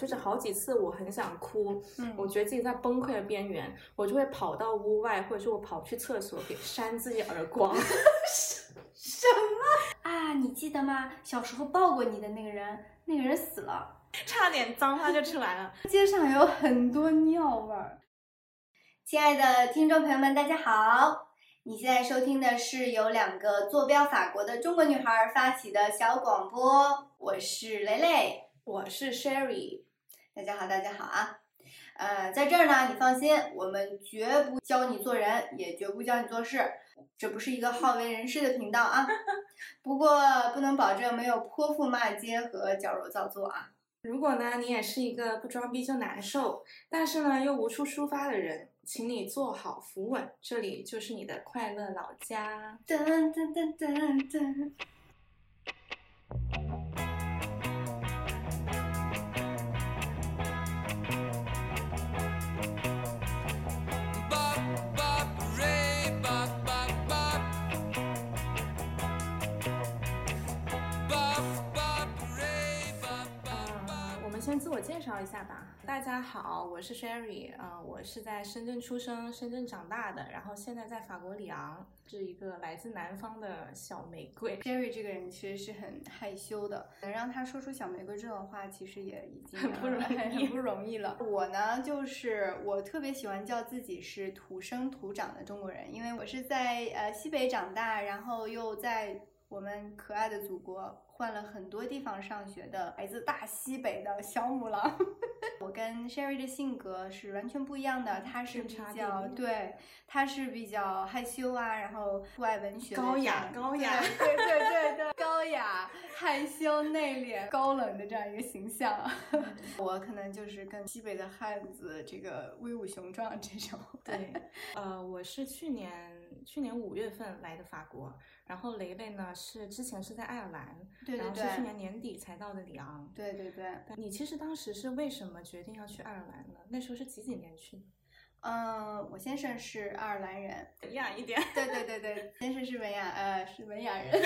就是好几次我很想哭，嗯我觉得自己在崩溃的边缘，我就会跑到屋外，或者是我跑去厕所给扇自己耳光。什么啊，你记得吗？小时候抱过你的那个人，那个人死了，差点脏话就出来了。街上有很多尿味儿。亲爱的听众朋友们，大家好！你现在收听的是由两个坐标法国的中国女孩发起的小广播，我是蕾蕾。我是 Sherry，大家好，大家好啊！呃，在这儿呢，你放心，我们绝不教你做人，也绝不教你做事，这不是一个好为人师的频道啊。不过不能保证没有泼妇骂街和矫揉造作啊。如果呢你也是一个不装逼就难受，但是呢又无处抒发的人，请你坐好扶稳，这里就是你的快乐老家。噔噔噔噔噔。自我介绍一下吧。大家好，我是 Sherry，呃，我是在深圳出生、深圳长大的，然后现在在法国里昂，是一个来自南方的小玫瑰。Sherry 这个人其实是很害羞的，能让他说出小玫瑰这种话，其实也已经很不容易很很不容易了。我呢，就是我特别喜欢叫自己是土生土长的中国人，因为我是在呃西北长大，然后又在我们可爱的祖国换了很多地方上学的来自大西北的小母狼。我跟 Sherry 的性格是完全不一样的，她是比较对，她是比较害羞啊，然后不爱文学高雅高雅对对对对对，高雅、害羞、内敛、高冷的这样一个形象。我可能就是跟西北的汉子这个威武雄壮这种。对，呃，我是去年去年五月份来的法国，然后雷雷呢是之前是在爱尔兰，对对然后是去年年底才到的里昂。对对对，你其实当时是为什么决定要去爱尔兰呢？那时候是几几年去的？嗯，我先生是爱尔兰人，文雅一点，对对对对，先生是文雅，呃，是文雅人。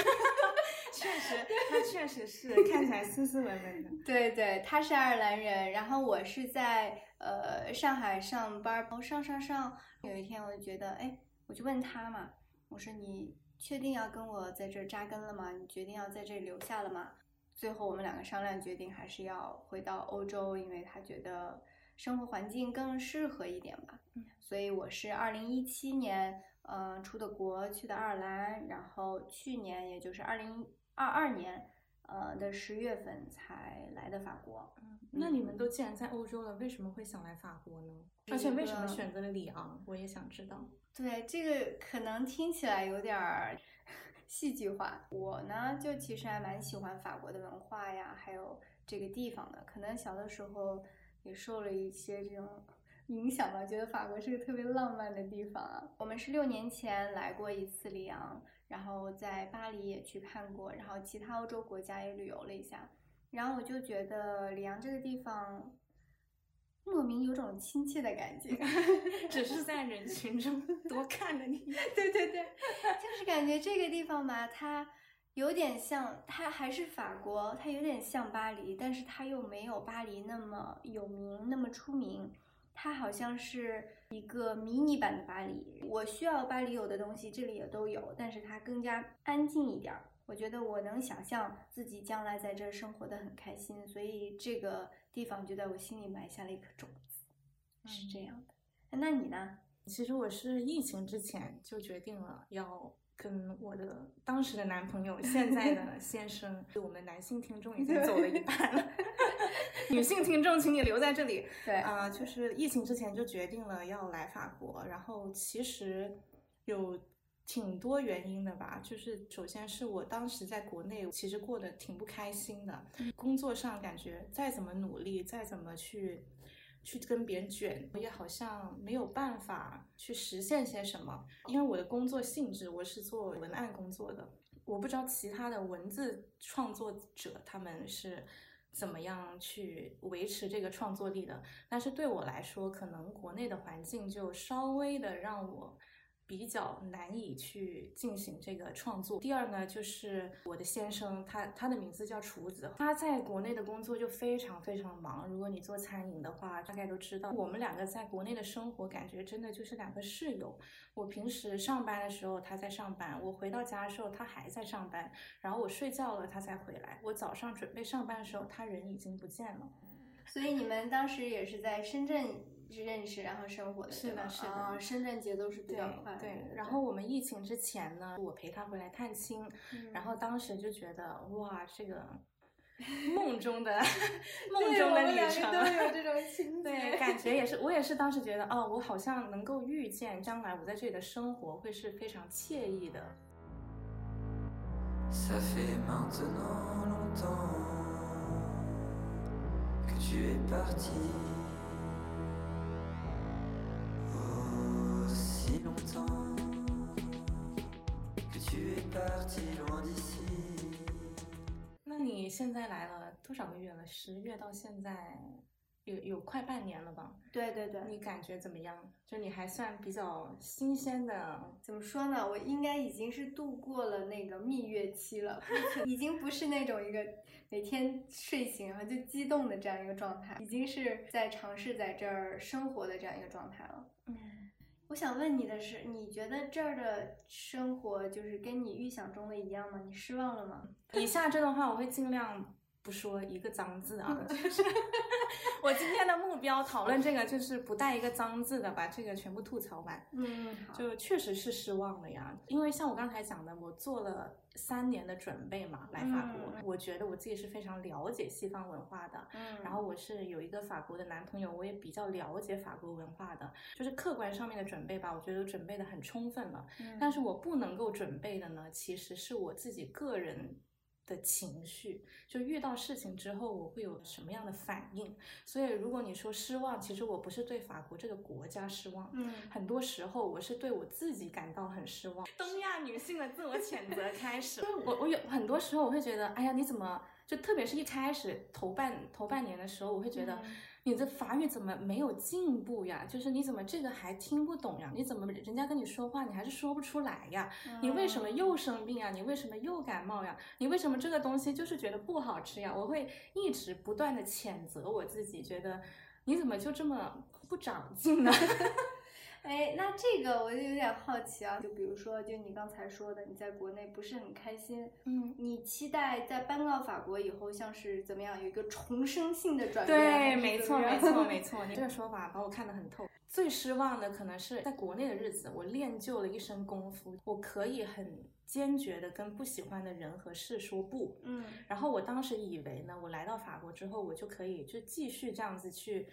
确实，他确实是看起来斯斯文文的。对对，他是爱尔兰人，然后我是在呃上海上班儿，然后上上上，有一天我就觉得，哎，我就问他嘛，我说你确定要跟我在这儿扎根了吗？你决定要在这里留下了吗？最后我们两个商量决定还是要回到欧洲，因为他觉得生活环境更适合一点吧。嗯所以我是二零一七年，嗯、出的国，去的爱尔兰，然后去年也就是二零二二年，呃的十月份才来的法国。嗯那你们都既然在欧洲了，为什么会想来法国呢？而且为什么选择了里昂？我也想知道。对，这个可能听起来有点儿 戏剧化。我呢，就其实还蛮喜欢法国的文化呀，还有这个地方的。可能小的时候也受了一些这种 影响吧，觉得法国是个特别浪漫的地方啊。我们是六年前来过一次里昂，然后在巴黎也去看过，然后其他欧洲国家也旅游了一下。然后我就觉得里昂这个地方莫名有种亲切的感觉。只是在人群中 多看了你。对对对，就是感觉这个地方吧，它有点像，它还是法国，它有点像巴黎，但是它又没有巴黎那么有名，那么出名。它好像是一个迷你版的巴黎。我需要巴黎有的东西，这里也都有，但是它更加安静一点儿。我觉得我能想象自己将来在这儿生活的很开心，所以这个地方就在我心里埋下了一颗种子，是这样的。那你呢？其实我是疫情之前就决定了要跟我的当时的男朋友，现在的 先生，我们男性听众已经走了一半了，女性听众，请你留在这里。对啊、就是疫情之前就决定了要来法国，然后其实有挺多原因的吧。就是首先是我当时在国内其实过得挺不开心的，工作上感觉再怎么努力，再怎么去去跟别人卷，我也好像没有办法去实现些什么。因为我的工作性质，我是做文案工作的，我不知道其他的文字创作者他们是怎么样去维持这个创作力的。但是对我来说，可能国内的环境就稍微的让我比较难以去进行这个创作。第二呢，就是我的先生，他他的名字叫厨子，他在国内的工作就非常非常忙。如果你做餐饮的话，大概都知道，我们两个在国内的生活感觉真的就是两个室友。我平时上班的时候他在上班，我回到家的时候他还在上班，然后我睡觉了他才回来。我早上准备上班的时候，他人已经不见了。所以你们当时也是在深圳。认识，然后生活的，是的，是的，深圳节奏是比较快。对，然后我们疫情之前呢，我陪他回来探亲，然后当时就觉得哇，这个梦中的 梦中的旅程，都有这种情。节，对，感觉也是，我也是当时觉得，哦，我好像能够预见将来我在这里的生活会是非常惬意的。那你现在来了多少个月了？十月到现在有有快半年了吧？对对对。你感觉怎么样？就你还算比较新鲜的。怎么说呢？我应该已经是度过了那个蜜月期了，已经不是那种一个每天睡醒然后就激动的这样一个状态，已经是在尝试在这儿生活的这样一个状态了。嗯。我想问你的是，你觉得这儿的生活就是跟你预想中的一样吗？你失望了吗？以下这段话我会尽量不说一个脏字啊，就是我今天的目标讨论这个就是不带一个脏字的，把这个全部吐槽完。嗯，就确实是失望了呀，因为像我刚才讲的，我做了。三年的准备嘛，来法国，我觉得我自己是非常了解西方文化的。嗯，然后我是有一个法国的男朋友，我也比较了解法国文化的。就是客观上面的准备吧，我觉得准备的很充分了。嗯，但是我不能够准备的呢，其实是我自己个人。的情绪，就遇到事情之后，我会有什么样的反应？所以，如果你说失望，其实我不是对法国这个国家失望，嗯，很多时候我是对我自己感到很失望。东亚女性的自我谴责开始，我我有很多时候我会觉得，哎呀，你怎么就特别是一开始头半头半年的时候，我会觉得。你的法语怎么没有进步呀？就是你怎么这个还听不懂呀？你怎么人家跟你说话你还是说不出来呀？你为什么又生病呀？你为什么又感冒呀？你为什么这个东西就是觉得不好吃呀？我会一直不断的谴责我自己，觉得你怎么就这么不长进呢？哎，那这个我就有点好奇啊，就比如说，就你刚才说的，你在国内不是很开心，嗯，你期待在搬到法国以后，像是怎么样有一个重生性的转变？对，没错，没错，没错，你这个说法把我看得很透。最失望的可能是在国内的日子，我练就了一身功夫，我可以很坚决的跟不喜欢的人和事说不，嗯，然后我当时以为呢，我来到法国之后，我就可以就继续这样子去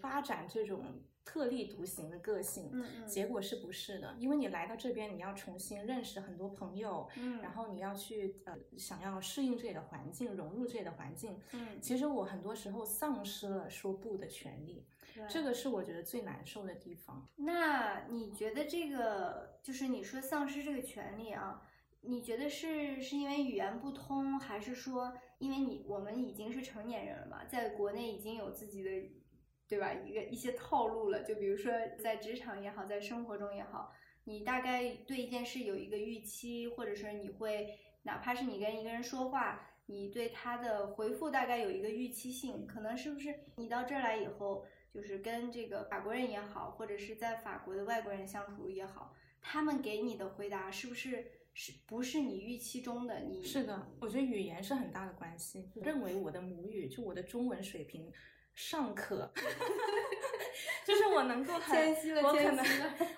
发展这种。特立独行的个性，嗯嗯，结果是不是的？因为你来到这边，你要重新认识很多朋友，嗯，然后你要去呃，想要适应这里的环境，融入这里的环境，嗯，其实我很多时候丧失了说不的权利，这个是我觉得最难受的地方。那你觉得这个就是你说丧失这个权利啊？你觉得是是因为语言不通，还是说因为你我们已经是成年人了嘛，在国内已经有自己的。对吧？一个一些套路了，就比如说在职场也好，在生活中也好，你大概对一件事有一个预期，或者是你会，哪怕是你跟一个人说话，你对他的回复大概有一个预期性，可能是不是你到这儿来以后，就是跟这个法国人也好，或者是在法国的外国人相处也好，他们给你的回答是不是是不是你预期中的？你是的，我觉得语言是很大的关系。认为我的母语就我的中文水平。尚可，就是我能够很，我可能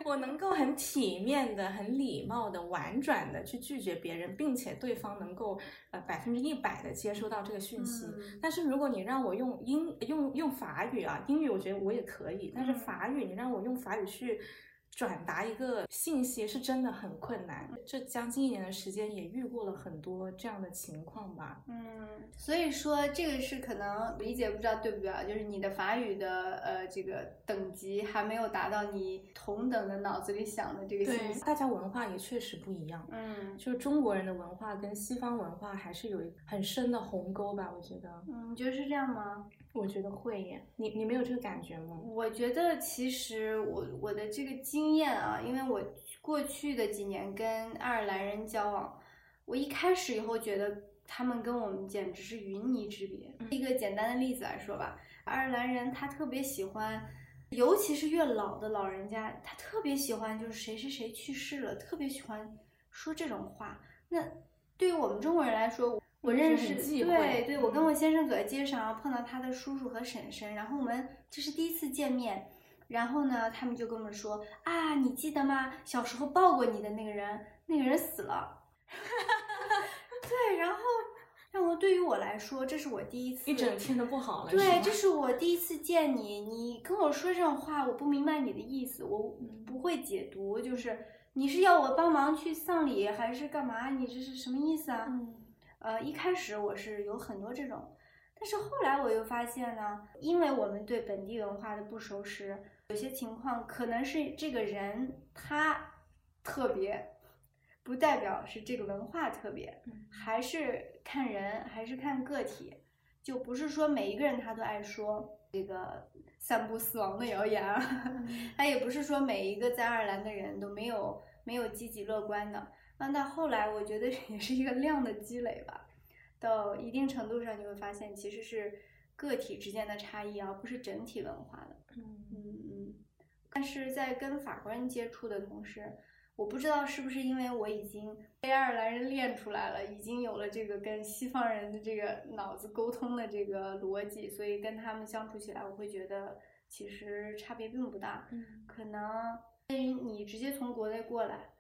我能够很体面的、很礼貌的、婉转的去拒绝别人，并且对方能够呃百分之一百的接收到这个讯息。但是如果你让我用英用用法语啊，英语我觉得我也可以，但是法语你让我用法语去。转达一个信息是真的很困难，这将近一年的时间也遇过了很多这样的情况吧。嗯，所以说这个是可能理解不知道对不对啊？就是你的法语的呃这个等级还没有达到你同等的脑子里想的这个信息。大家文化也确实不一样。嗯，就是中国人的文化跟西方文化还是有很深的鸿沟吧？我觉得。嗯，你觉得是这样吗？我觉得会耶，你你没有这个感觉吗？我觉得其实我我的这个经验啊，因为我过去的几年跟爱尔兰人交往，我一开始以后觉得他们跟我们简直是云泥之别。一个简单的例子来说吧，爱尔兰人他特别喜欢，尤其是越老的老人家，他特别喜欢就是谁谁谁去世了，特别喜欢说这种话。那对于我们中国人来说，我认识，对对，我跟我先生走在街上，然后碰到他的叔叔和婶婶，然后我们这是第一次见面，然后呢，他们就跟我们说啊，你记得吗？小时候抱过你的那个人，那个人死了。对，然后，让我对于我来说，这是我第一次，一整天都不好了。对，这是我第一次见你，你跟我说这种话，我不明白你的意思，我不会解读，就是你是要我帮忙去丧礼还是干嘛？你这是什么意思啊？呃，一开始我是有很多这种，但是后来我又发现呢，因为我们对本地文化的不熟识，有些情况可能是这个人他特别，不代表是这个文化特别，还是看人，还是看个体，就不是说每一个人他都爱说这个散布死亡的谣言，他也不是说每一个在爱尔兰的人都没有没有积极乐观的。那到后来，我觉得也是一个量的积累吧。到一定程度上，你会发现其实是个体之间的差异，而不是整体文化的。嗯嗯嗯。但是在跟法国人接触的同时，我不知道是不是因为我已经被爱尔兰人练出来了，已经有了这个跟西方人的这个脑子沟通的这个逻辑，所以跟他们相处起来，我会觉得其实差别并不大。嗯。可能因为你直接从国内过来。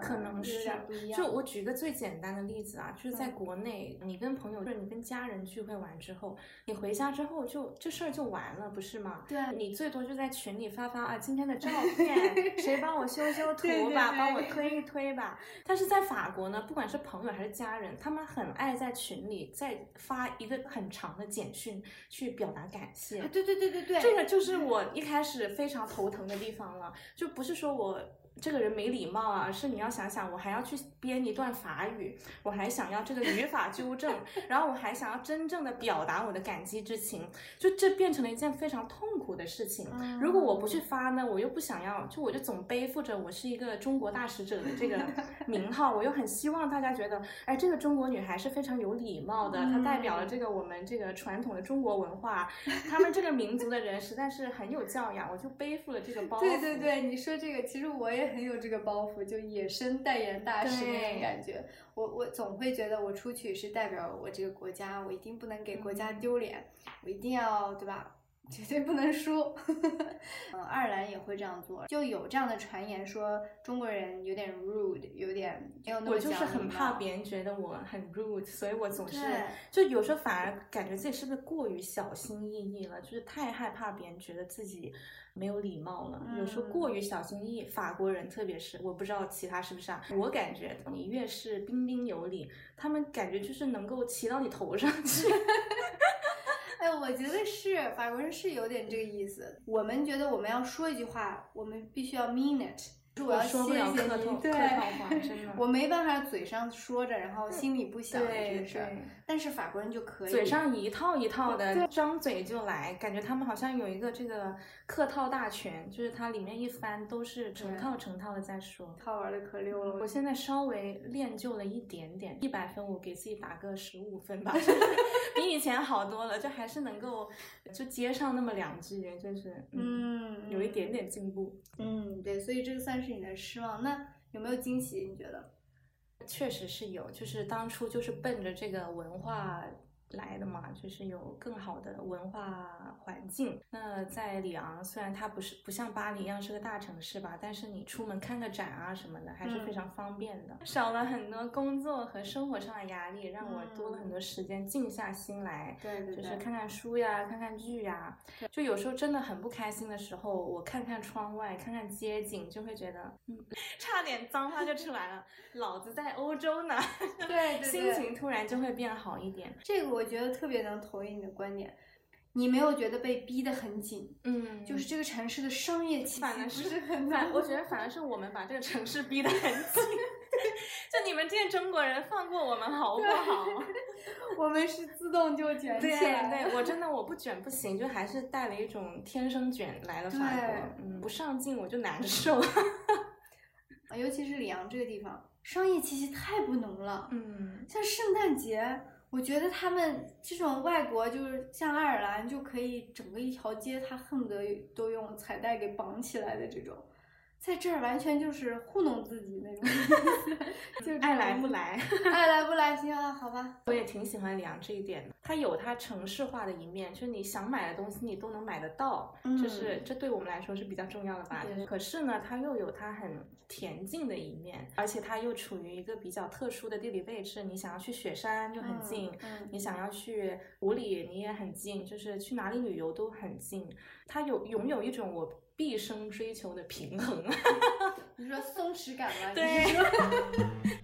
可能是，就我举个最简单的例子啊，就是在国内，你跟朋友或者你跟家人聚会完之后，你回家之后就这事儿就完了，不是吗？对，你最多就在群里发发啊今天的照片，谁帮我修修 图吧，帮我推一推吧。但是在法国呢，不管是朋友还是家人，他们很爱在群里再发一个很长的简讯去表达感谢。对对对对对，这个就是我一开始非常头疼的地方了，就不是说我。这个人没礼貌啊！是你要想想，我还要去编一段法语，我还想要这个语法纠正，然后我还想要真正的表达我的感激之情，就这变成了一件非常痛苦的事情。如果我不去发呢，我又不想要，就我就总背负着我是一个中国大使者的这个 名号，我又很希望大家觉得，哎，这个中国女孩是非常有礼貌的，她代表了这个我们这个传统的中国文化，他们这个民族的人实在是很有教养，我就背负了这个包袱。对对对，你说这个，其实我也。很有这个包袱，就野生代言大使那种感觉。我我总会觉得我出去是代表我这个国家，我一定不能给国家丢脸，我一定要对吧？绝对不能输。嗯，爱尔兰也会这样做，就有这样的传言说中国人有点 rude，有点没有那么我就是很怕别人觉得我很 rude，所以我总是就有时候反而感觉自己是不是过于小心翼翼了，就是太害怕别人觉得自己。没有礼貌了，有时候过于小心翼翼。法国人特别是，我不知道其他是不是啊？我感觉你越是彬彬有礼，他们感觉就是能够骑到你头上去。哎，我觉得是法国人是有点这个意思。我们觉得我们要说一句话，我们必须要 mean it。我要说不了客套对，话，真的。我没办法嘴上说着，然后心里不想这事儿。但是法国人就可以，嘴上一套一套的，张嘴就来，感觉他们好像有一个这个客套大全，就是它里面一翻都是成套成套的在说。套玩的可溜了。我现在稍微练就了一点点，一百分我给自己打个十五分吧，比以前好多了，就还是能够就接上那么两句，就是嗯，有一点点进步。嗯，对，所以这个算是。是你的失望，那有没有惊喜？你觉得？确实是有，就是当初就是奔着这个文化。来的嘛，就是有更好的文化环境。那在里昂，虽然它不是不像巴黎一样是个大城市吧，但是你出门看个展啊什么的，还是非常方便的，少了很多工作和生活上的压力，让我多了很多时间静下心来，对对，就是看看书呀，看看剧呀。就有时候真的很不开心的时候，我看看窗外，看看街景，就会觉得，嗯，差点脏话就出来了，老子在欧洲呢，对，心情突然就会变好一点。这个我。我觉得特别能同意你的观点，你没有觉得被逼得很紧，嗯，就是这个城市的商业气息反而是很反，我觉得反而是我们把这个城市逼得很紧，就你们这些中国人放过我们好不好？我们是自动就卷起来。对对，我 真的我不卷不行，就还是带了一种天生卷来了法国。嗯，不上镜我就难受。啊，尤其是里昂这个地方，商业气息太不浓了。嗯，像圣诞节，我觉得他们这种外国就是像爱尔兰，就可以整个一条街，他恨不得都用彩带给绑起来的这种。在这儿完全就是糊弄自己那种，就爱来不来，爱来不来，行啊，好吧。我也挺喜欢里昂这一点的，它有它城市化的一面，就是你想买的东西你都能买得到，就是这对我们来说是比较重要的吧。可是呢，它又有它很恬静的一面，而且它又处于一个比较特殊的地理位置，你想要去雪山就很近，你想要去湖里你也很近，就是去哪里旅游都很近。它有拥有一种我。毕生追求的平衡，你说松弛感吗？对。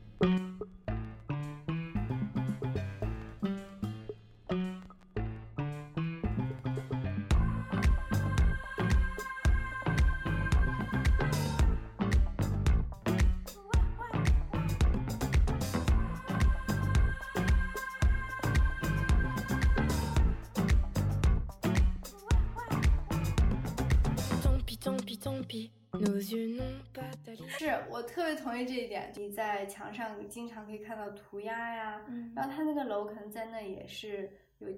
是我特别同意这一点。你在墙上经常可以看到涂鸦呀，然后它那个楼可能在那也是有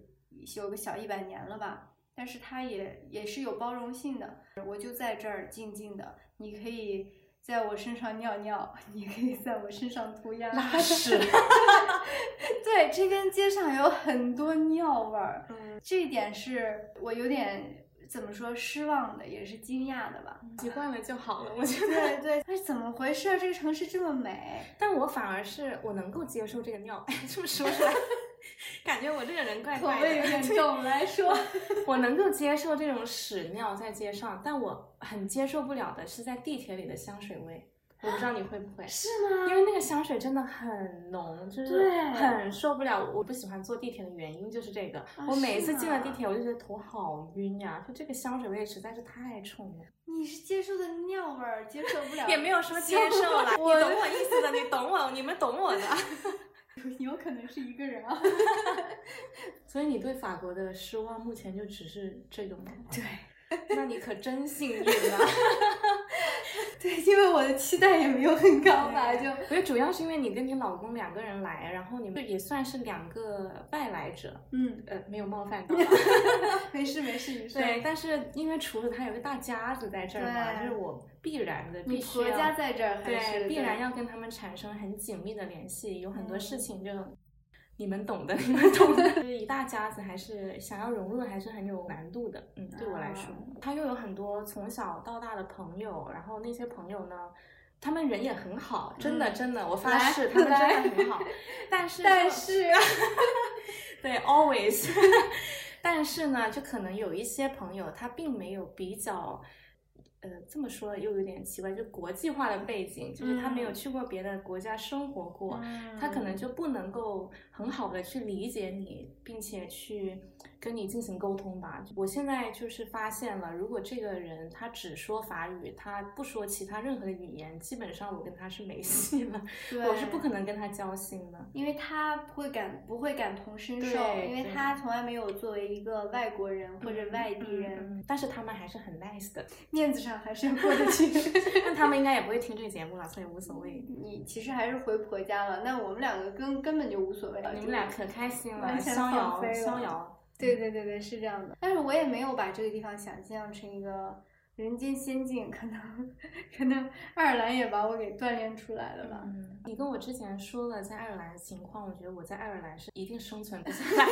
有个小一百年了吧，但是它也也是有包容性的。我就在这儿静静的，你可以在我身上尿尿，你可以在我身上涂鸦拉屎。对，这边街上有很多尿味儿，这一点是我有点。怎么说失望的也是惊讶的吧？习惯了就好了，我觉得。对对，那怎么回事？这个城市这么美，但我反而是我能够接受这个尿。这么说出来，感觉我这个人怪怪的。口味有点重来说，我能够接受这种屎尿在街上，但我很接受不了的是在地铁里的香水味。我不知道你会不会是吗？因为那个香水真的很浓，就是很受不了。我不喜欢坐地铁的原因就是这个。我每一次进了地铁，我就觉得头好晕呀，就这个香水味实在是太冲了。你是接受的尿味儿，接受不了。也没有说接受了，你懂我意思的，你懂我，你们懂我的。有可能是一个人啊。所以你对法国的失望目前就只是这个吗？对。那你可真幸运啊！对，因为我的期待也没有很高吧，就我觉得主要是因为你跟你老公两个人来，然后你们也算是两个外来者，嗯，呃，没有冒犯到，没事没事没事。对，但是因为除了他有个大家子在这儿嘛，就是我必然的必须要家在这儿，对，必然要跟他们产生很紧密的联系，有很多事情就。你们懂的，你们懂的。就是一大家子，还是想要融入，还是很有难度的。嗯，对我来说，他又有很多从小到大的朋友，然后那些朋友呢，他们人也很好，真的真的，我发誓他们真的很好。但是但是，对，always。但是呢，就可能有一些朋友，他并没有比较。呃，这么说又有点奇怪，就国际化的背景，就是他没有去过别的国家生活过，他可能就不能够很好的去理解你，并且去。跟你进行沟通吧。我现在就是发现了，如果这个人他只说法语，他不说其他任何的语言，基本上我跟他是没戏了。我是不可能跟他交心的，因为他不会感不会感同身受，因为他从来没有作为一个外国人或者外地人。但是他们还是很 nice 的，面子上还是要过得去。但他们应该也不会听这个节目了，所以无所谓。你其实还是回婆家了，那我们两个根根本就无所谓了。你们俩可开心了，逍遥逍遥。对对对对，是这样的。但是我也没有把这个地方想象成一个人间仙境，可能可能爱尔兰也把我给锻炼出来了吧。嗯，你跟我之前说了在爱尔兰的情况，我觉得我在爱尔兰是一定生存不下来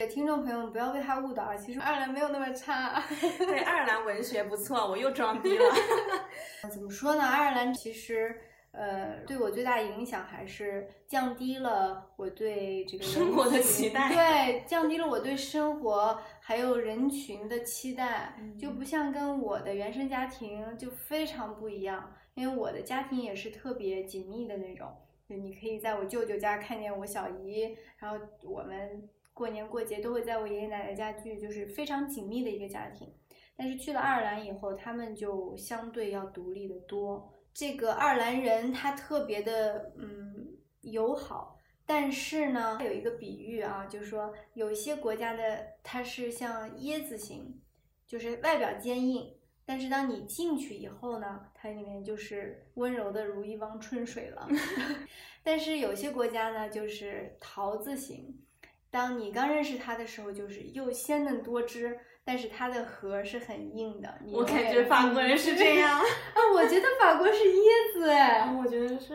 的。听众朋友们不要被他误导啊，其实爱尔兰没有那么差。对，爱尔兰文学不错，我又装逼了。怎么说呢？爱尔兰其实。呃，对我最大影响还是降低了我对这个生活的期待，对，降低了我对生活还有人群的期待，就不像跟我的原生家庭就非常不一样，因为我的家庭也是特别紧密的那种，就你可以在我舅舅家看见我小姨，然后我们过年过节都会在我爷爷奶奶家聚，就是非常紧密的一个家庭。但是去了爱尔兰以后，他们就相对要独立的多。这个爱尔兰人他特别的嗯友好。但是呢，有一个比喻啊，就是说有一些国家的它是像椰子形，就是外表坚硬，但是当你进去以后呢，它里面就是温柔的如一汪春水了。但是有些国家呢，就是桃子型，当你刚认识它的时候，就是又鲜嫩多汁，但是它的核是很硬的。你我感觉法国人是 这样，啊，我觉得法国是椰子哎，我觉得是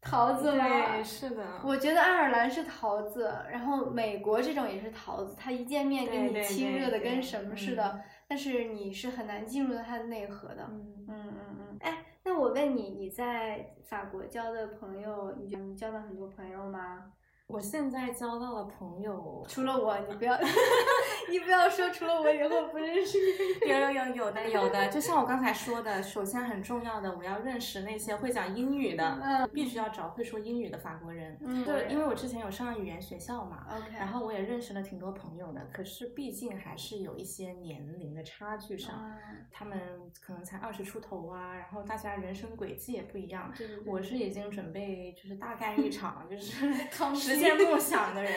桃子吗？是的。我觉得爱尔兰是桃子，然后美国这种也是桃子，它一见面给你亲热的跟什么似的，但是你是很难进入到它的内核的。嗯嗯嗯嗯。哎，那我问你，你在法国交的朋友，你你交到很多朋友吗？我现在交到的朋友，除了我，你不要，你不要说除了我以后不认识你。有有有有的有的，就像我刚才说的，首先很重要的，我要认识那些会讲英语的，嗯必须要找会说英语的法国人。嗯对因为我之前有上语言学校嘛，OK，然后我也认识了挺多朋友的，可是毕竟还是有一些年龄的差距上，啊，他们可能才二十出头啊，然后大家人生轨迹也不一样。对对对我是已经准备就是大干一场，就 是实现梦想的人，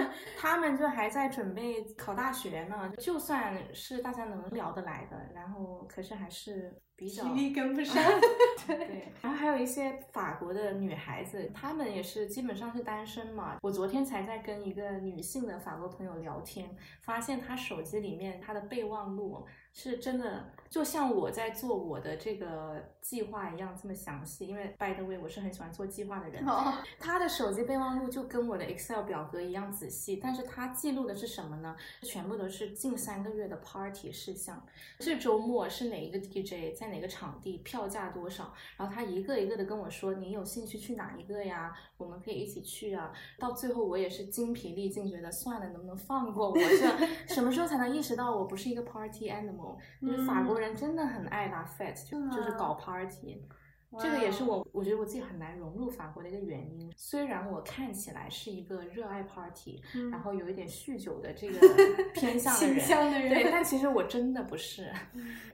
他们就还在准备考大学呢。就算是大家能聊得来的，然后可是还是比较体力跟不上。对，然后还有一些法国的女孩子，她们也是基本上是单身嘛。我昨天才在跟一个女性的法国朋友聊天，发现她手机里面她的备忘录是真的，就像我在做我的这个计划一样这么详细。因为 by the way，我是很喜欢做计划的人。哦，他的手机备忘录就跟我的 Excel 表格一样仔细，但是他记录的是什么呢？全部都是近三个月的 party 事项，这周末是哪一个 DJ，在哪个场地，票价多少，然后他一个一个的跟我说，你有兴趣去哪一个呀？我们可以一起去啊。到最后我也是精疲力尽，觉得算了，能不能放过我？这 什么时候才能意识到我不是一个 party animal？因为法国人真的很爱拿 fat，就就是搞 party。这个也是我，我觉得我自己很难融入法国的一个原因。虽然我看起来是一个热爱 party，、嗯然后有一点酗酒的这个 偏向的倾人，向的人对，但其实我真的不是。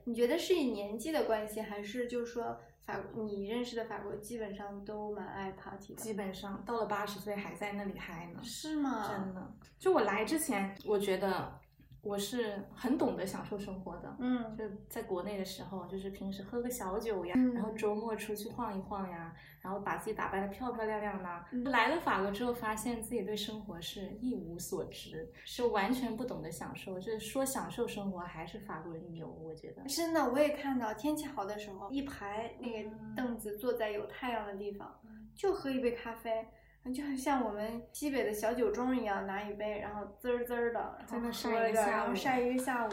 你觉得是以年纪的关系，还是就是说法你认识的法国基本上都蛮爱 party 的？基本上到了八十岁还在那里嗨呢，是吗？真的。就我来之前，我觉得我是很懂得享受生活的。嗯就在国内的时候，就是平时喝个小酒呀，嗯然后周末出去晃一晃呀，然后把自己打扮的漂漂亮亮的。嗯来了法国之后，发现自己对生活是一无所知，是完全不懂得享受。就是说享受生活，还是法国人牛，我觉得。真的，我也看到天气好的时候，一排那个嗯凳子坐在有太阳的地方，就喝一杯咖啡，就很像我们西北的小酒盅一样，拿一杯，然后滋儿滋儿的，然后喝晒一着个然后晒一个下午。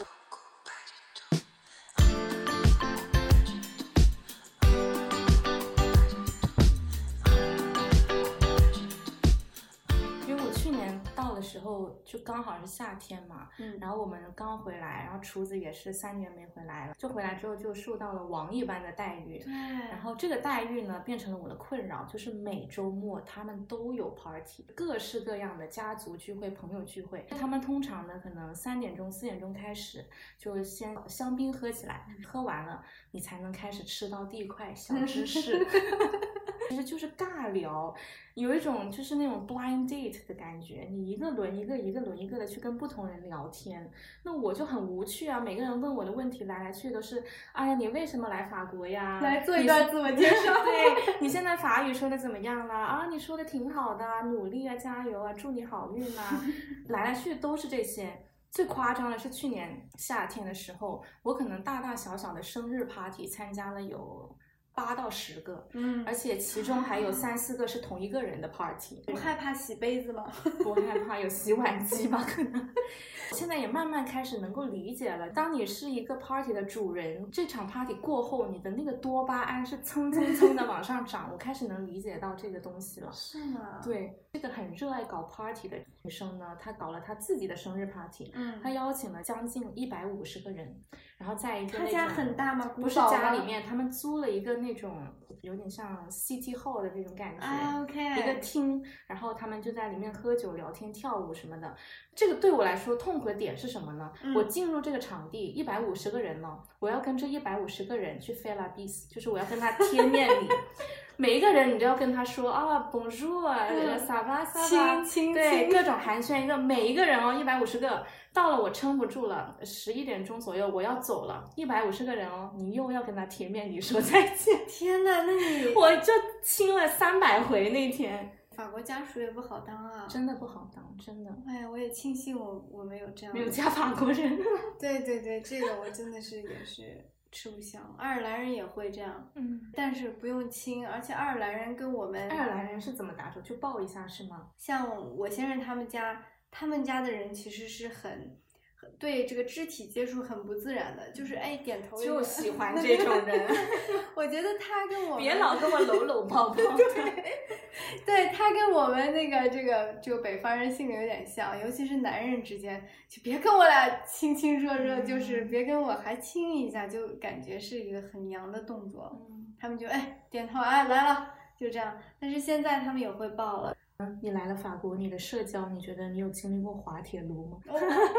候就刚好是夏天嘛，嗯然后我们刚回来，然后厨子也是三年没回来了，就回来之后就受到了王一般的待遇。对，然后这个待遇呢，变成了我的困扰，就是每周末他们都有 party，各式各样的家族聚会、朋友聚会。他们通常呢，可能三点钟、四点钟开始，就先香槟喝起来，喝完了你才能开始吃到第一块小芝士。其实就是尬聊，有一种就是那种 blind date 的感觉，你一个轮一个，一个轮一个的去跟不同人聊天，那我就很无趣啊。每个人问我的问题来来去去都是，哎呀，你为什么来法国呀？来做一段自我介绍对你现在法语说的怎么样了？啊，你说的挺好的，努力啊，加油啊，祝你好运啊，来来去去都是这些。最夸张的是去年夏天的时候，我可能大大小小的生日 party 参加了有八到十个，嗯而，且其中还有三四个是同一个人的 party。不害怕洗杯子吗？不害怕有洗碗机吧？可能现在也慢慢开始能够理解了。当你是一个 party 的主人，这场 party 过后，你的那个多巴胺是蹭蹭蹭的往上涨。我开始能理解到这个东西了。是吗？，对，这个很热爱搞 party 的女生呢，她搞了她自己的生日 party，嗯，她邀请了将近一百五十个人，然后在一个他家那种很大吗？不是家里面，他们租了一个那种有点像 City Hall 的这种感觉。一个厅，然后他们就在里面喝酒、聊天、跳舞什么的。这个对我来说痛苦的点是什么呢？嗯我进入这个场地，一百五十个人呢，我要跟这一百五十个人去 f a l a b i s 就是我要跟他贴面礼，每一个人你都要跟他说啊，Bonjour，嗯萨巴萨亲巴，亲对，各种寒暄一个，每一个人哦，一百五十个。到了我撑不住了，十一点钟左右我要走了，一百五十个人哦，你又要跟他贴面礼说再见，天呐，那你 我就亲了三百回那天。法国家属也不好当啊。真的不好当，真的哎呀，我也庆幸我我没有这样没有嫁法国人。对对对，这个我真的是也是吃不消。爱尔兰人也会这样，嗯，但是不用亲，而且爱尔兰人跟我们爱尔兰人是怎么打手？就抱一下是吗？像我先生他们家，他们家的人其实是很。很对这个肢体接触很不自然的，就是哎点头就喜欢这种 人，我觉得他跟我别老跟我搂搂 抱抱。对他跟我们那个这个这个北方人性格有点像，尤其是男人之间，就别跟我俩亲亲热热，就是嗯别跟我还亲一下，就感觉是一个很娘的动作。嗯他们就哎点头哎来了，就这样。但是现在他们也会抱了，你来了法国，你的社交，你觉得你有经历过滑铁卢吗？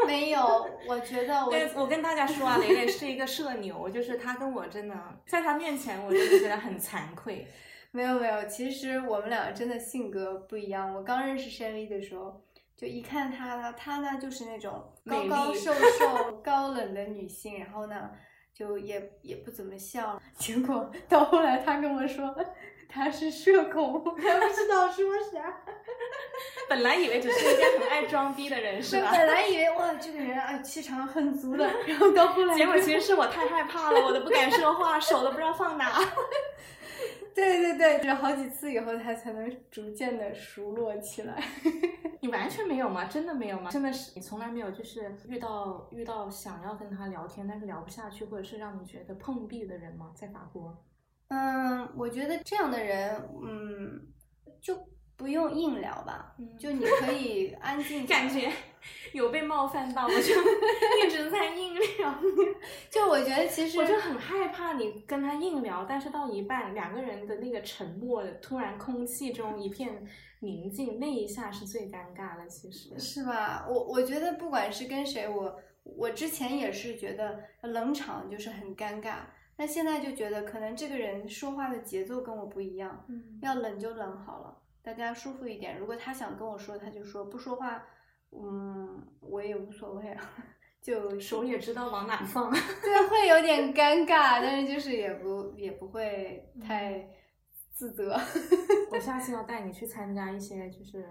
没有，我觉得我对，我跟大家说啊，蕾蕾是一个社牛，就是她跟我真的，在她面前，我真的觉得很惭愧。没有没有，其实我们俩真的性格不一样。我刚认识 Shelly 的时候，就一看她呢，她呢就是那种高高瘦瘦、高冷的女性，然后呢就也也不怎么笑。结果到后来，她跟我说她是社恐，她不知道说啥。本来以为只是一个很爱装逼的人，是吧？本来以为哇这个人啊气场很足的，然后到后来结果其实是我太害怕了，我都不敢说话，手都不知道放哪。对对对，就好几次以后，他才能逐渐的熟络起来。你完全没有吗？真的没有吗？真的是你从来没有就是遇到遇到想要跟他聊天，但是聊不下去，或者是让你觉得碰壁的人吗？在法国？嗯，我觉得这样的人，嗯，就不用硬聊吧，嗯就你可以安静。感觉有被冒犯到，我就 一直在硬聊。就我觉得其实我就很害怕你跟他硬聊，但是到一半两个人的那个沉默，突然空气中一片宁静，那一下是最尴尬的。其实是吧？我我觉得不管是跟谁，我我之前也是觉得冷场就是很尴尬，但现在就觉得可能这个人说话的节奏跟我不一样，嗯要冷就冷好了，大家舒服一点。如果他想跟我说，他就说；不说话，嗯，我也无所谓啊，就 手也知道往哪放。对，会有点 尴尬，但是就是也不也不会嗯太自责。我下次要带你去参加一些就是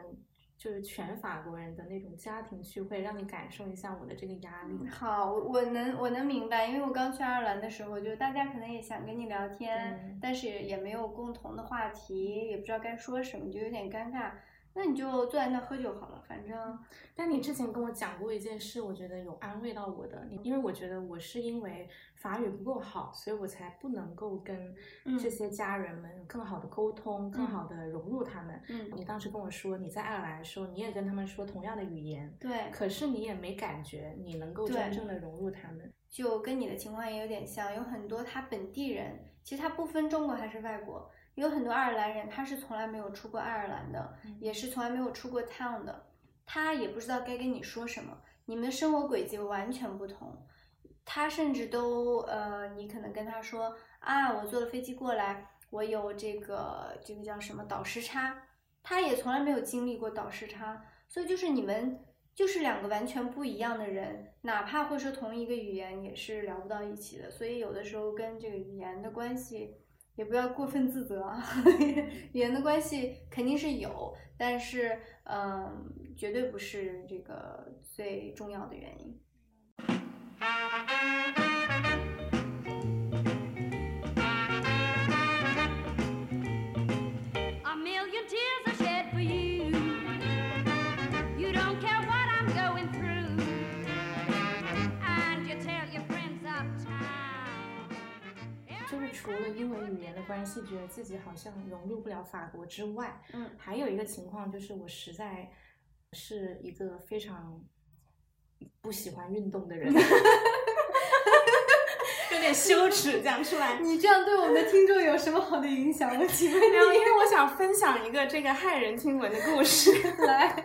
就是全法国人的那种家庭聚会，让你感受一下我的这个压力。好，我我能我能明白，因为我刚去爱尔兰的时候，就大家可能也想跟你聊天，嗯但是也没有共同的话题，也不知道该说什么，就有点尴尬。那你就坐在那喝酒好了，反正但你之前跟我讲过一件事，我觉得有安慰到我的。你因为我觉得我是因为法语不够好，所以我才不能够跟嗯这些家人们更好的沟通，更好的融入他们。嗯你当时跟我说你在爱尔兰的时候，你也跟他们说同样的语言，对，可是你也没感觉你能够真正的融入他们。就跟你的情况也有点像，有很多他本地人，其实他不分中国还是外国，有很多爱尔兰人他是从来没有出过爱尔兰的，嗯。也是从来没有出过 town 的，他也不知道该跟你说什么，你们的生活轨迹完全不同，他甚至都呃，你可能跟他说啊，我坐了飞机过来，我有这个这个叫什么倒时差，他也从来没有经历过倒时差，所以就是你们就是两个完全不一样的人，哪怕会说同一个语言，也是聊不到一起的。所以有的时候跟这个语言的关系，也不要过分自责啊。语言的关系肯定是有，但是嗯，绝对不是这个最重要的原因。除了因为语言的关系，觉得自己好像融入不了法国之外，嗯，还有一个情况就是我实在是一个非常不喜欢运动的人，有点羞耻讲出来。你这样对我们的听众有什么好的影响？我请问然后，因为我想分享一个这个骇人听闻的故事，来，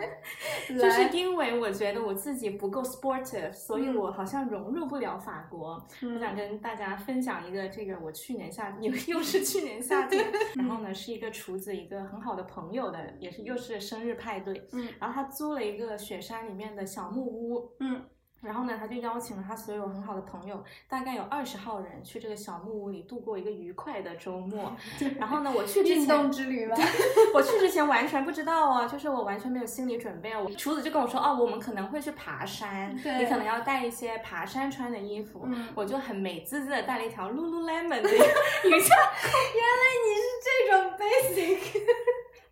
就是因为我觉得我自己不够 sportive，所以我好像融入不了法国。我想跟大家分享一个这个，我去年夏又又是去年夏天，然后呢是一个厨子，一个很好的朋友的，也是又是生日派对，嗯。然后他租了一个雪山里面的小木屋，嗯然后呢，他就邀请了他所有很好的朋友，大概有二十号人去这个小木屋里度过一个愉快的周末。然后呢，我去之运前，动之旅吗？我去之前完全不知道啊，就是我完全没有心理准备哦。我厨子就跟我说，哦，我们可能会去爬山，对你可能要带一些爬山穿的衣服。嗯我就很美滋滋的带了一条 Lululemon 的 瑜伽你是这种 basic，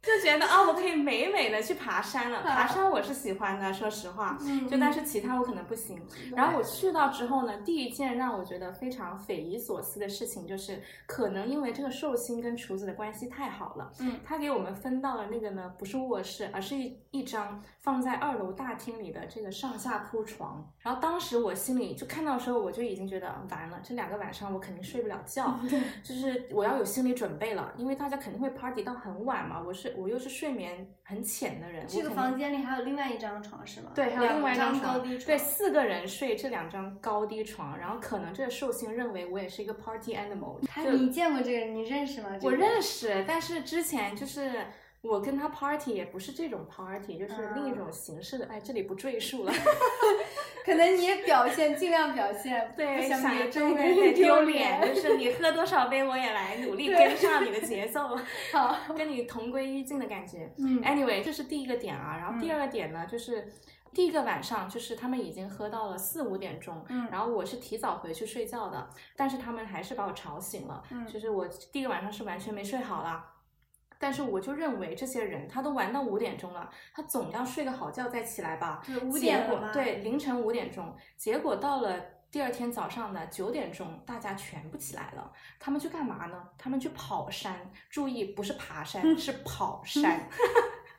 就觉得啊、我可以美美的去爬山了。爬山我是喜欢的，说实话，嗯就但是其他我可能不行。然后我去到之后呢，第一件让我觉得非常匪夷所思的事情就是，可能因为这个寿星跟厨子的关系太好了，嗯他给我们分到了那个呢不是卧室，而是一一张放在二楼大厅里的这个上下铺床。然后当时我心里就看到的时候，我就已经觉得完了，这两个晚上我肯定睡不了觉，就是我要有心理准备了，因为大家肯定会 party 到很晚嘛，我是我又是睡眠很浅的人，这个房间里还有另外一张床是吗？对，还有另外一两张高低床。对，四个人睡这两张高低床，然后可能这个寿星认为我也是一个 party animal，他你见过这个人？你认识吗？这我认识，但是之前就是我跟他 party 也不是这种 party，就是另一种形式的。哎，这里不赘述了，可能你也表现，尽量表现，对，不想想给周围对丢脸。就是你喝多少杯我也来努力对跟上你的节奏，好，跟你同归于尽的感觉。嗯 Anyway，这是第一个点啊，然后第嗯二个点呢，就是第一个晚上，就是他们已经喝到了四五点钟，嗯然后我是提早回去睡觉的，但是他们还是把我吵醒了，嗯就是我第一个晚上是完全没睡好啦。但是我就认为这些人他都玩到五点钟了，他总要睡个好觉再起来吧。对五结点对凌晨五点钟，结果到了第二天早上的九点钟，大家全部起来了。他们去干嘛呢？他们去跑山。注意，不是爬山，是跑山。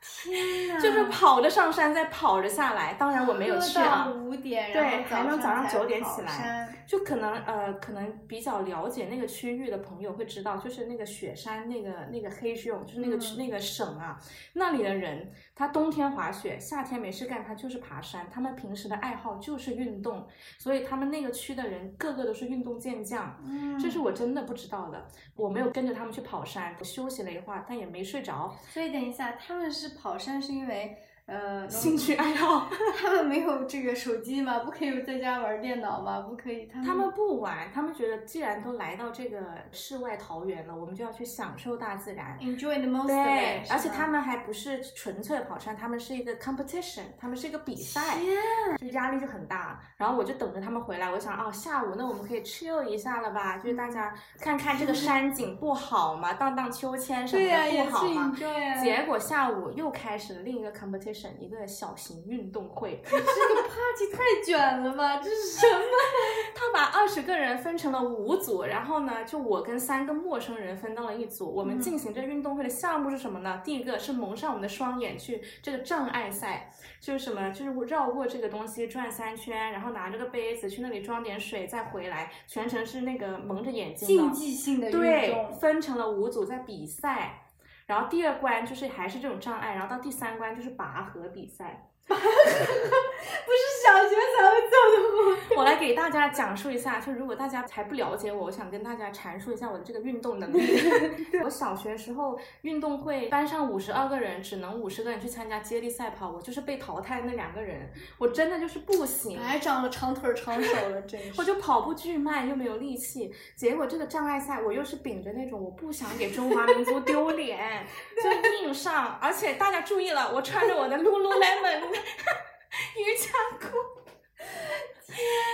天呐，就是跑着上山，再跑着下来。当然我没有去啊到，五点，对然后还能早上才9点起来就可能呃，可能比较了解那个区域的朋友会知道，就是那个雪山那个那个黑熊，就是那个、嗯那个省啊，那里的人他冬天滑雪，夏天没事干，他就是爬山。他们平时的爱好就是运动，所以他们那个区的人个个都是运动健将。嗯，这是我真的不知道的，我没有跟着他们去跑山，我休息了一会儿，但也没睡着。所以等一下，他们是跑山是因为呃兴趣爱好。他们没有这个手机吗？不可以在家玩电脑吗？不可以，他们他们不玩，他们觉得既然都来到这个世外桃源了，我们就要去享受大自然。enjoy the most of 对而且他们还不是纯粹的跑山，他们是一个 competition，他们是一个比赛，天就压力就很大。然后我就等着他们回来，我想哦，下午那我们可以 chill 一下了吧？就是大家看看这个山景不好吗，荡荡秋千什么的不好嘛。enjoy 啊。结果下午又开始了另一个 competition，一个小型运动会。这个 party 太卷了吧？这是什么？他把二十个人分成了五组，然后呢，就我跟三个陌生人分到了一组。我们嗯进行这运动会的项目是什么呢？第一个是蒙上我们的双眼去这个障碍赛，就是什么，就是绕过这个东西转三圈，然后拿着个杯子去那里装点水，再回来，全程是那个蒙着眼睛的。竞技性的运动对，分成了五组在比赛。然后第二关就是还是这种障碍，然后到第三关就是拔河比赛。不是小学才会做的活。我来给大家讲述一下，就如果大家还不了解我，我想跟大家阐述一下我的这个运动能力。我小学时候运动会班上五十二个人，只能五十个人去参加接力赛跑，我就是被淘汰的那两个人，我真的就是不行。还长了长腿儿长手了，真 是。我就跑步巨慢，又没有力气，结果这个障碍赛我又是秉着那种我不想给中华民族丢脸，就硬上。而且大家注意了，我穿着我的 Lululemon 瑜伽裤。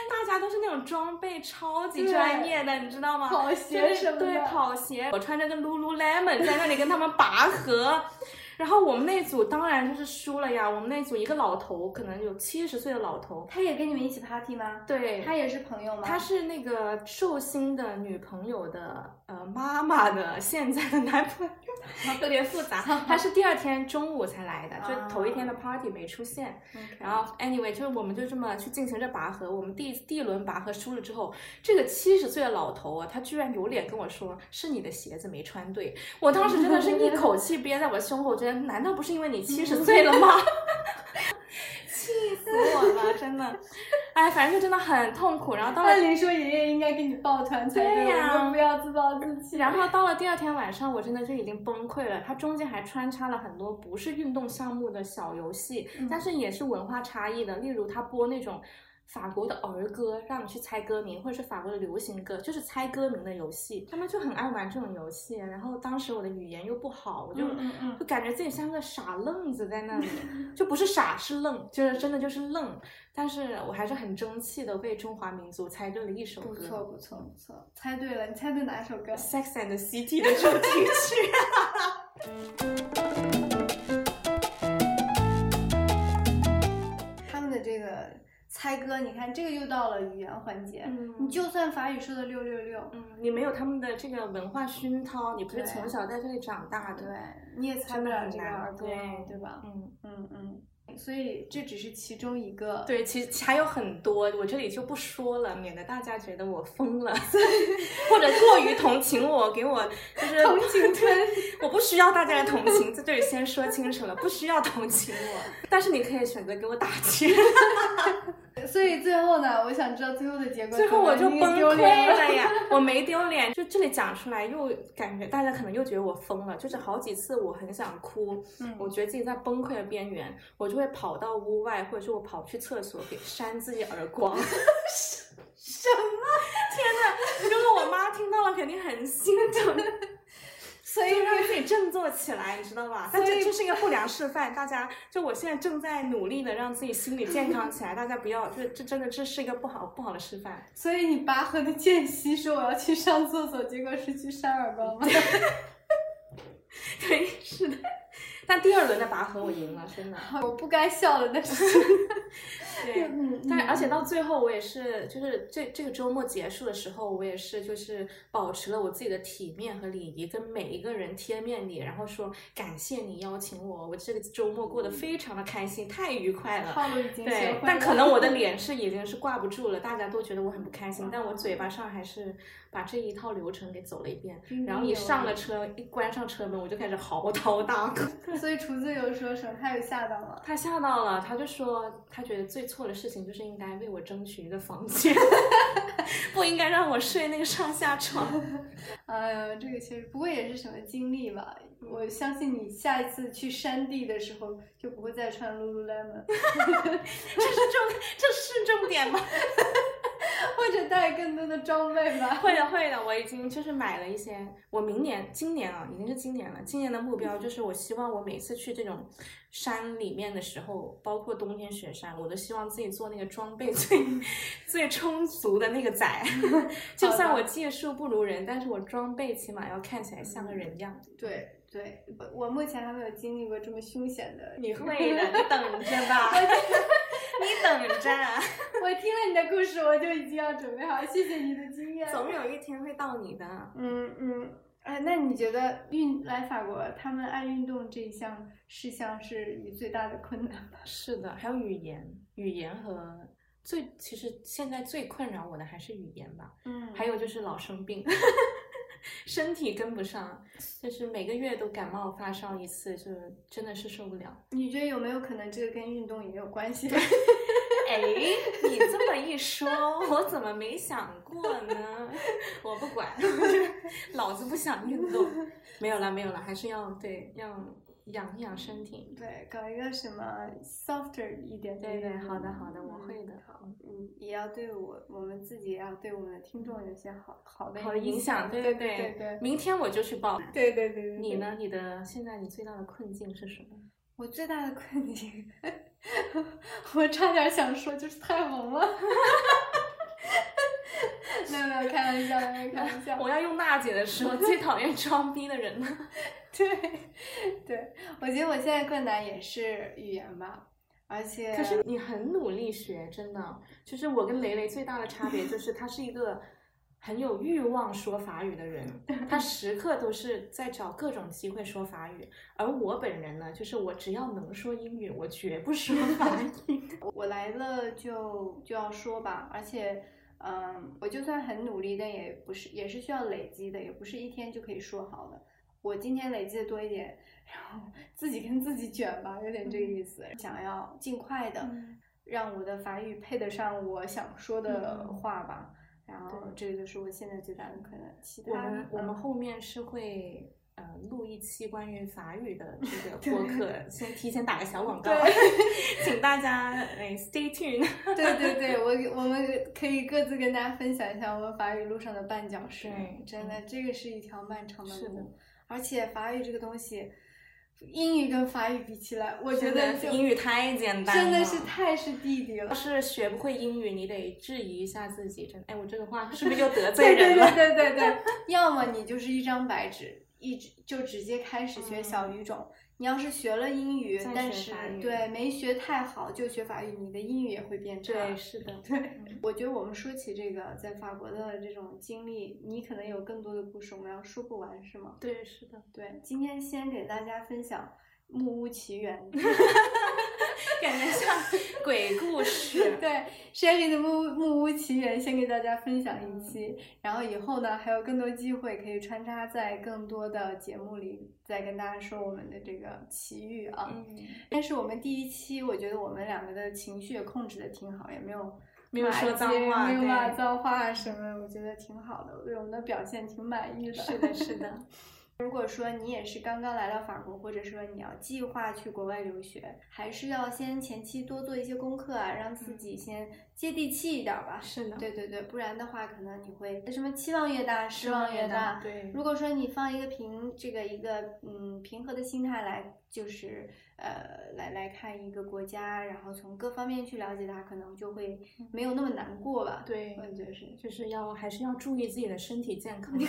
大家都是那种装备超级专业的，你知道吗？跑鞋对什么的跑鞋，我穿着个 Lululemon 在那里跟他们拔河，然后我们那组当然就是输了呀，我们那组一个老头，可能有七十岁的老头，他也跟你们一起 party 吗？对，他也是朋友吗？他是那个寿星的女朋友的呃妈妈的现在的男朋友，有点复杂。他是第二天中午才来的，就头一天的 party 没出现。然后 anyway，就是我们就这么去进行着拔河。我们第第一轮拔河输了之后，这个七十岁的老头啊，他居然有脸跟我说是你的鞋子没穿对。我当时真的是一口气憋在我胸口，觉得难道不是因为你七十岁了吗？气死我了，真的。哎，反正就真的很痛苦。然后到了按理说爷爷应该给你抱团才对呀我们不要自暴自弃。然后到了第二天晚上，我真的就已经崩溃了。它中间还穿插了很多不是运动项目的小游戏，但是也是文化差异的。例如，他播那种法国的儿歌，让你去猜歌名，或者是法国的流行歌，就是猜歌名的游戏。他们就很爱玩这种游戏。然后当时我的语言又不好，我就、嗯嗯嗯就感觉自己像个傻愣子在那里，就不是傻是愣，就是真的就是愣。但是我还是很争气的为中华民族猜对了一首歌。不错不错不错，猜对了，你猜对哪首歌？Sex and the City 的主题曲。猜歌，你看这个又到了语言环节，嗯你就算法语说的六六六，嗯，你没有他们的这个文化熏陶，你不是从小在这里长大的。对，你也猜不了这个儿歌，对对吧？嗯，嗯嗯，所以这只是其中一个。对，其实还有很多，我这里就不说了，免得大家觉得我疯了，或者过于同情我，给我就是同情对。我不需要大家的同情，在这里先说清楚了，不需要同情我，但是你可以选择给我打钱。所以最后呢，我想知道最后的结果。最后我就崩溃了呀！我没丢脸，就这里讲出来，又感觉大家可能又觉得我疯了。就是好几次我很想哭，嗯我觉得自己在崩溃的边缘，我就会跑到屋外，或者是我跑去厕所给扇自己耳光。什么？天哪！如果我妈听到了，肯定很心疼。所以就让自己振作起来，你知道吧？但这这是一个不良示范，大家就我现在正在努力的让自己心理健康起来，大家不要，这这真的这是一个不好不好的示范。所以你拔河的间隙说我要去上厕所，结果是去扇耳光吗？对，是的。但第二轮的拔河我赢了，真的。我不该笑的，但是 对，嗯但而且到最后我也是，就是这这个周末结束的时候，我也是就是保持了我自己的体面和礼仪，跟每一个人贴面礼，然后说感谢你邀请我，我这个周末过得非常的开心，太愉快了。套路已经学会，对但可能我的脸是已经是挂不住了，大家都觉得我很不开心，但我嘴巴上还是把这一套流程给走了一遍。然后一上了车，一关上车门，我就开始嚎啕大哭。所以厨子有说什么？他有吓到了？他吓到了，他就说他觉得最错的事情就是应该为我争取一个房间，不应该让我睡那个上下床。哎呀，这个其实，不过也是什么经历吧。我相信你下一次去山地的时候就不会再穿 Lululemon，这是重，这是重点吗？或者带更多的装备吧。会的，会的，我已经就是买了一些。我明年、今年啊，已经是今年了。今年的目标就是，我希望我每次去这种山里面的时候，包括冬天雪山，我都希望自己做那个装备最 最充足的那个仔。就算我技术不如人，但是我装备起码要看起来像个人样。对对，我我目前还没有经历过这么凶险的。你会的，你等着吧，你等着，我听了你的故事，我就已经要准备好，谢谢你的经验。总有一天会到你的。嗯嗯，哎，那你觉得运来法国，他们爱运动这一项事项是你最大的困难吗？是的，还有语言，语言和最其实现在最困扰我的还是语言吧，嗯还有就是老生病，身体跟不上，就是每个月都感冒发烧一次，就真的是受不了。你觉得有没有可能这个跟运动也有关系？哎，你这么一说，我怎么没想过呢？我不管，老子不想运动。没有了，没有了，还是要对要养一养身体。对，搞一个什么 softer 一点的对对好的好的我嗯会的好，嗯，也要对我我们自己，也要对我们的听众有一些好好的好的影响，对对对对对明天我就去报。对对对对。你？呢？你的现在你最大的困境是什么？我最大的困境，我差点想说就是太红了。没有没有，开玩笑的，没有开玩笑。我要用娜姐的时候，最讨厌装逼的人了。对，对，我觉得我现在困难也是语言吧，而且可是你很努力学，真的。就是我跟雷雷最大的差别就 是，他是一个很有欲望说法语的人，他时刻都是在找各种机会说法语。而我本人呢，就是我只要能说英语，我绝不说法语。我来了就就要说吧，而且，嗯，我就算很努力，但也不是也是需要累积的，也不是一天就可以说好的。我今天累积的多一点，然后 自己跟自己卷吧，有点这个意思。想要尽快的让我的法语配得上我想说的话吧，然后这个就是我现在最大的可能。其他我们我们嗯后面是会呃录一期关于法语的这个 播客，先提前打个小广告，请大家哎 stay tuned。对对对，我我们可以各自跟大家分享一下我们法语路上的绊脚石。真的，这个是一条漫长的路，而且法语这个东西，英语跟法语比起来，我觉得英语太简单了，真的是太是弟弟了要。是学不会英语，你得质疑一下自己。真的，哎，我这个话是不是又得对 对罪人了？对对对对，要么你就是一张白纸，一直就直接开始学小语种。你要是学了英语，再但是对没学太好就学法语，你的英语也会变差。对，是的，对，我觉得我们说起这个在法国的这种经历，你可能有更多的故事，我们要说不完，是吗？对，是的，对，今天先给大家分享《木屋奇缘 》。感觉像鬼故事。对，山里的木木屋奇缘先给大家分享一期，然后以后呢还有更多机会可以穿插在更多的节目里，再跟大家说我们的这个奇遇啊。嗯，但是我们第一期，我觉得我们两个的情绪也控制的挺好，也没有没有说脏话没有骂脏话什么的，我觉得挺好的，我对我们的表现挺满意的。是的，是的。如果说你也是刚刚来到法国，或者说你要计划去国外留学，还是要先前期多做一些功课啊，让自己先接地气一点吧。是的，对对对，不然的话，可能你会什么期望越大，失望越大。对，如果说你放一个平这个一个嗯平和的心态来，就是呃来来看一个国家，然后从各方面去了解它，可能就会没有那么难过吧。对我觉得是。就是要还是要注意自己的身体健康 和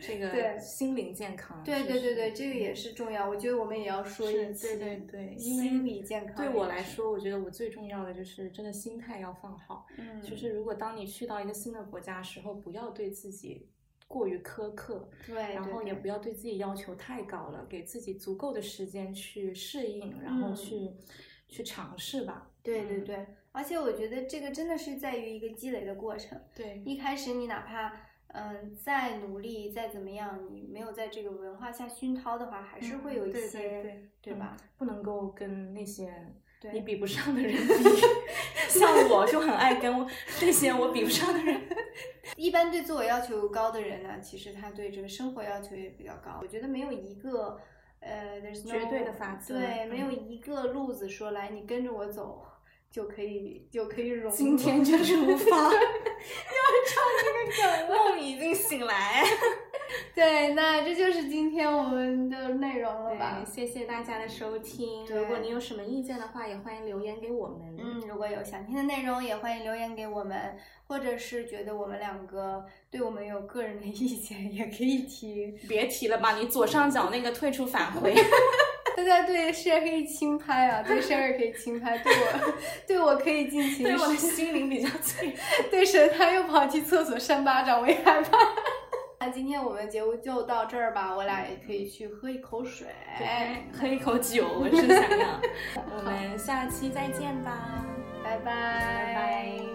这个对心灵健康。对对对对，这个也是重要。我觉得我们也要说一期，对对对心理健康。对我来，说，我觉得我最重要的就是真的心态要放好。嗯，就是如果当你去到一个新的国家的时候，不要对自己过于苛刻，对，然后也不要对自己要求太高了，给自己足够的时间去适应，然后嗯去、去尝试吧。嗯对对对，而且我觉得这个真的是在于一个积累的过程。对一开始你哪怕嗯再努力再怎么样，你没有在这个文化下熏陶的话，还是会有一嗯对些，对对对吧？嗯不能够跟那些对你比不上的人比。像我就很爱跟我那些我比不上的人。一般对自我要求高的人呢，其实他对这个生活要求也比较高。我觉得没有一个呃，there's no, 绝对的法则对，没有嗯一个路子说来你跟着我走就可以就可以融入。今天就出发，这个梗。梦已经醒来。对，那这就是今天我们的内容了吧，？谢谢大家的收听。如果你有什么意见的话，也欢迎留言给我们。嗯，如果有想听的内容，也欢迎留言给我们，或者是觉得我们两个对我们有个人的意见，也可以提。别提了吧，你左上角那个退出返回。大家对 share 可以轻拍啊，对 share 可以轻拍，对我对我可以尽情对我的心灵比较脆弱。对神他又跑去厕所扇巴掌，我也害怕。那今天我们节目就到这儿吧，我俩也可以去喝一口水。对，喝一口酒，我是想要。我们下期再见吧，拜拜，拜拜。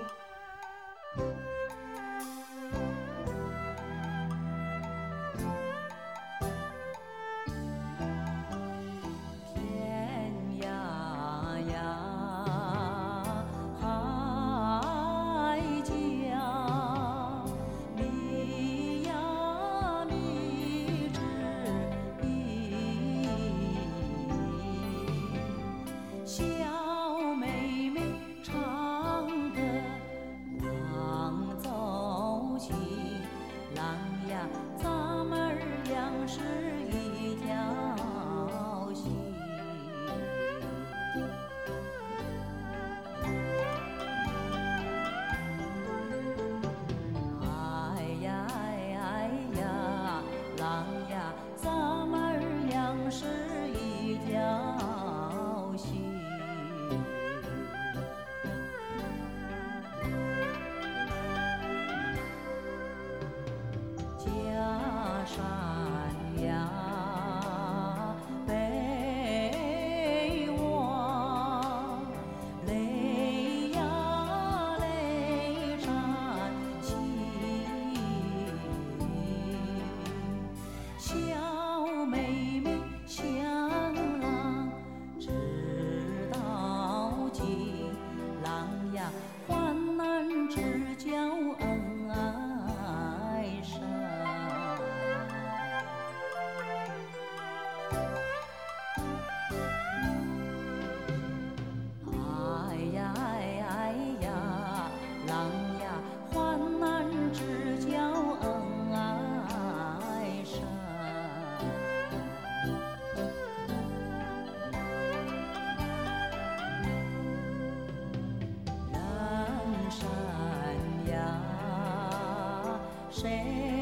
谁